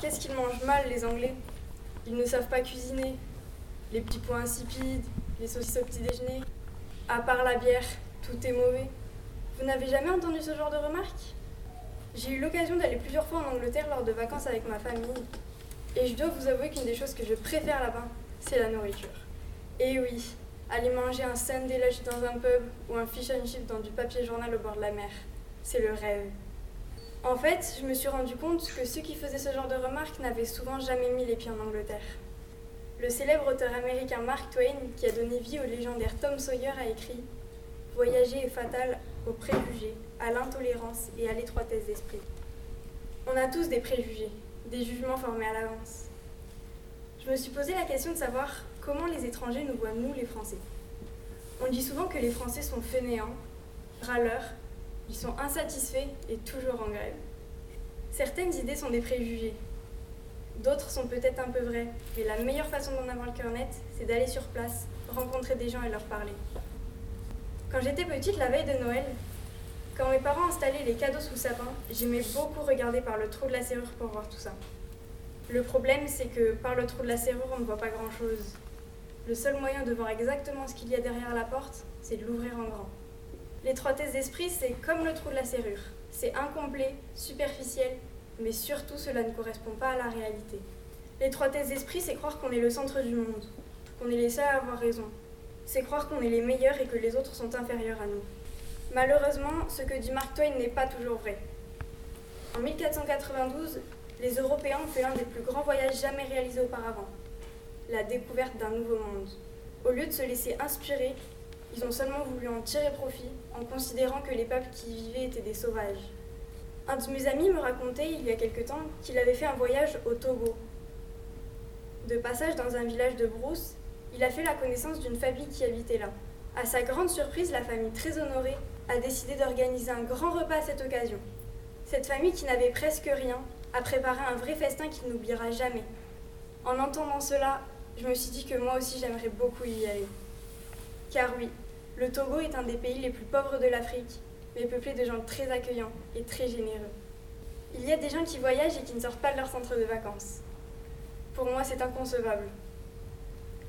qu'est-ce qu'ils mangent mal, les Anglais? Ils ne savent pas cuisiner. Les petits pois insipides, les saucisses au petit déjeuner. À part la bière, tout est mauvais. Vous n'avez jamais entendu ce genre de remarques? J'ai eu l'occasion d'aller plusieurs fois en Angleterre lors de vacances avec ma famille. Et je dois vous avouer qu'une des choses que je préfère là-bas, c'est la nourriture. Et oui, aller manger un Sunday lunch dans un pub ou un fish and chip dans du papier journal au bord de la mer, c'est le rêve. En fait, je me suis rendu compte que ceux qui faisaient ce genre de remarques n'avaient souvent jamais mis les pieds en Angleterre. Le célèbre auteur américain Mark Twain, qui a donné vie au légendaire Tom Sawyer, a écrit Voyager est fatal aux préjugés, à l'intolérance et à l'étroitesse d'esprit. On a tous des préjugés, des jugements formés à l'avance. Je me suis posé la question de savoir comment les étrangers nous voient, nous les Français. On dit souvent que les Français sont fainéants, râleurs, ils sont insatisfaits et toujours en grève. Certaines idées sont des préjugés. D'autres sont peut-être un peu vraies, mais la meilleure façon d'en avoir le cœur net, c'est d'aller sur place, rencontrer des gens et leur parler. Quand j'étais petite, la veille de Noël, quand mes parents installaient les cadeaux sous le sapin, j'aimais beaucoup regarder par le trou de la serrure pour voir tout ça. Le problème, c'est que par le trou de la serrure, on ne voit pas grand-chose. Le seul moyen de voir exactement ce qu'il y a derrière la porte, c'est de l'ouvrir en grand. L'étroitesse d'esprit, c'est comme le trou de la serrure. C'est incomplet, superficiel, mais surtout cela ne correspond pas à la réalité. L'étroitesse d'esprit, c'est croire qu'on est le centre du monde, qu'on est les seuls à avoir raison. C'est croire qu'on est les meilleurs et que les autres sont inférieurs à nous. Malheureusement, ce que dit Mark Twain n'est pas toujours vrai. En 1492, les Européens ont fait l'un des plus grands voyages jamais réalisés auparavant, la découverte d'un nouveau monde. Au lieu de se laisser inspirer, ils ont seulement voulu en tirer profit en considérant que les peuples qui y vivaient étaient des sauvages. Un de mes amis me racontait il y a quelque temps qu'il avait fait un voyage au Togo. De passage dans un village de brousse, il a fait la connaissance d'une famille qui habitait là. À sa grande surprise, la famille très honorée a décidé d'organiser un grand repas à cette occasion. Cette famille qui n'avait presque rien a préparé un vrai festin qu'il n'oubliera jamais. En entendant cela, je me suis dit que moi aussi j'aimerais beaucoup y aller. Car oui, le Togo est un des pays les plus pauvres de l'Afrique, mais peuplé de gens très accueillants et très généreux. Il y a des gens qui voyagent et qui ne sortent pas de leur centre de vacances. Pour moi, c'est inconcevable.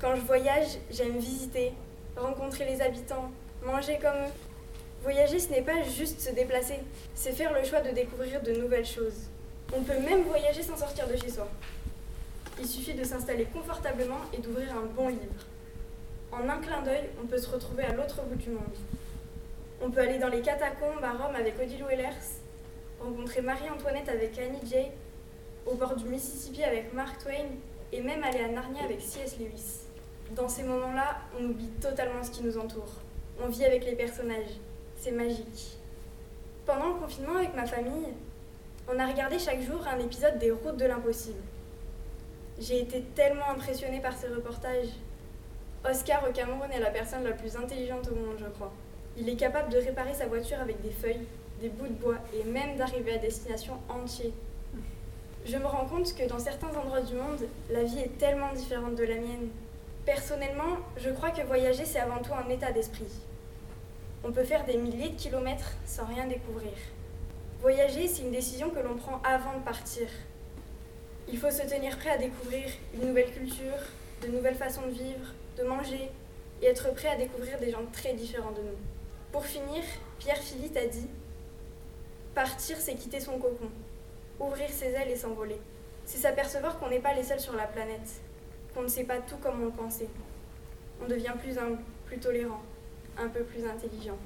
Quand je voyage, j'aime visiter, rencontrer les habitants, manger comme eux. Voyager, ce n'est pas juste se déplacer, c'est faire le choix de découvrir de nouvelles choses. On peut même voyager sans sortir de chez soi. Il suffit de s'installer confortablement et d'ouvrir un bon livre. En un clin d'œil, on peut se retrouver à l'autre bout du monde. On peut aller dans les catacombes à Rome avec Odile Wellers, rencontrer Marie-Antoinette avec Annie Jay, au bord du Mississippi avec Mark Twain et même aller à Narnia avec C.S. Lewis. Dans ces moments-là, on oublie totalement ce qui nous entoure. On vit avec les personnages. C'est magique. Pendant le confinement avec ma famille, on a regardé chaque jour un épisode des Routes de l'impossible. J'ai été tellement impressionnée par ces reportages. Oscar au Cameroun est la personne la plus intelligente au monde, je crois. Il est capable de réparer sa voiture avec des feuilles, des bouts de bois et même d'arriver à destination entier. Je me rends compte que dans certains endroits du monde, la vie est tellement différente de la mienne. Personnellement, je crois que voyager, c'est avant tout un état d'esprit. On peut faire des milliers de kilomètres sans rien découvrir. Voyager, c'est une décision que l'on prend avant de partir. Il faut se tenir prêt à découvrir une nouvelle culture, de nouvelles façons de vivre, de manger et être prêt à découvrir des gens très différents de nous. Pour finir, Pierre Philippe a dit Partir, c'est quitter son cocon, ouvrir ses ailes et s'envoler. C'est s'apercevoir qu'on n'est pas les seuls sur la planète, qu'on ne sait pas tout comme on le pensait. On devient plus humble, plus tolérant, un peu plus intelligent.